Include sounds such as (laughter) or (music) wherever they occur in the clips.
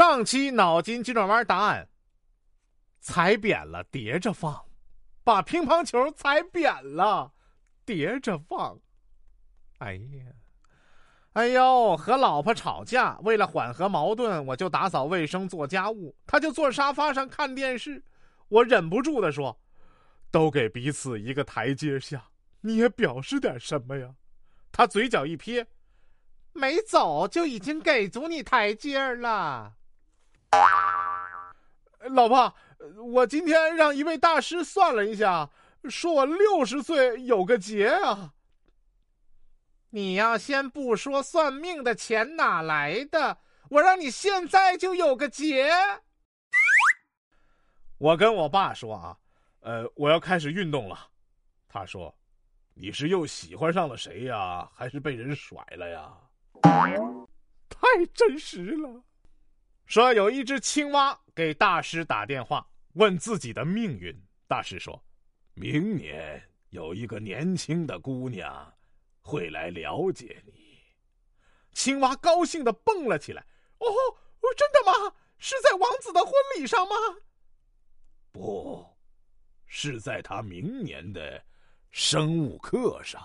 上期脑筋急转弯答案：踩扁了叠着放，把乒乓球踩扁了叠着放。哎呀，哎呦，和老婆吵架，为了缓和矛盾，我就打扫卫生、做家务，他就坐沙发上看电视。我忍不住的说：“都给彼此一个台阶下，你也表示点什么呀？”他嘴角一撇。没走就已经给足你台阶了，老婆，我今天让一位大师算了一下，说我六十岁有个劫啊。你要先不说算命的钱哪来的，我让你现在就有个劫。我跟我爸说啊，呃，我要开始运动了。他说：“你是又喜欢上了谁呀，还是被人甩了呀？” (laughs) 太真实了。说有一只青蛙给大师打电话，问自己的命运。大师说：“明年有一个年轻的姑娘会来了解你。”青蛙高兴的蹦了起来：“哦，真的吗？是在王子的婚礼上吗？”“不是在他明年的生物课上。”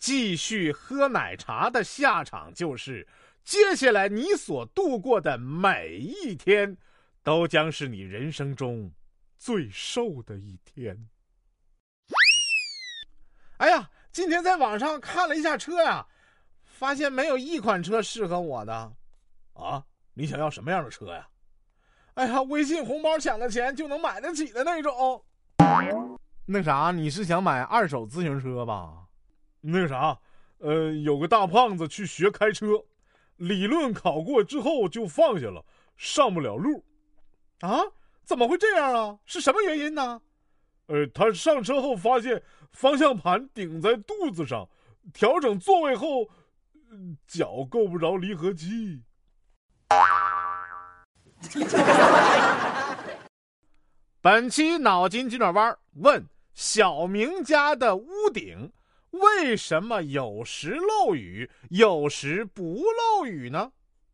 继续喝奶茶的下场就是，接下来你所度过的每一天，都将是你人生中最瘦的一天。哎呀，今天在网上看了一下车呀，发现没有一款车适合我的。啊，你想要什么样的车呀？哎呀，微信红包抢的钱就能买得起的那种。那啥，你是想买二手自行车吧？那个啥，呃，有个大胖子去学开车，理论考过之后就放下了，上不了路。啊？怎么会这样啊？是什么原因呢？呃，他上车后发现方向盘顶在肚子上，调整座位后，脚够不着离合器。(laughs) 本期脑筋急转弯问：小明家的屋顶。为什么有时漏雨，有时不漏雨呢？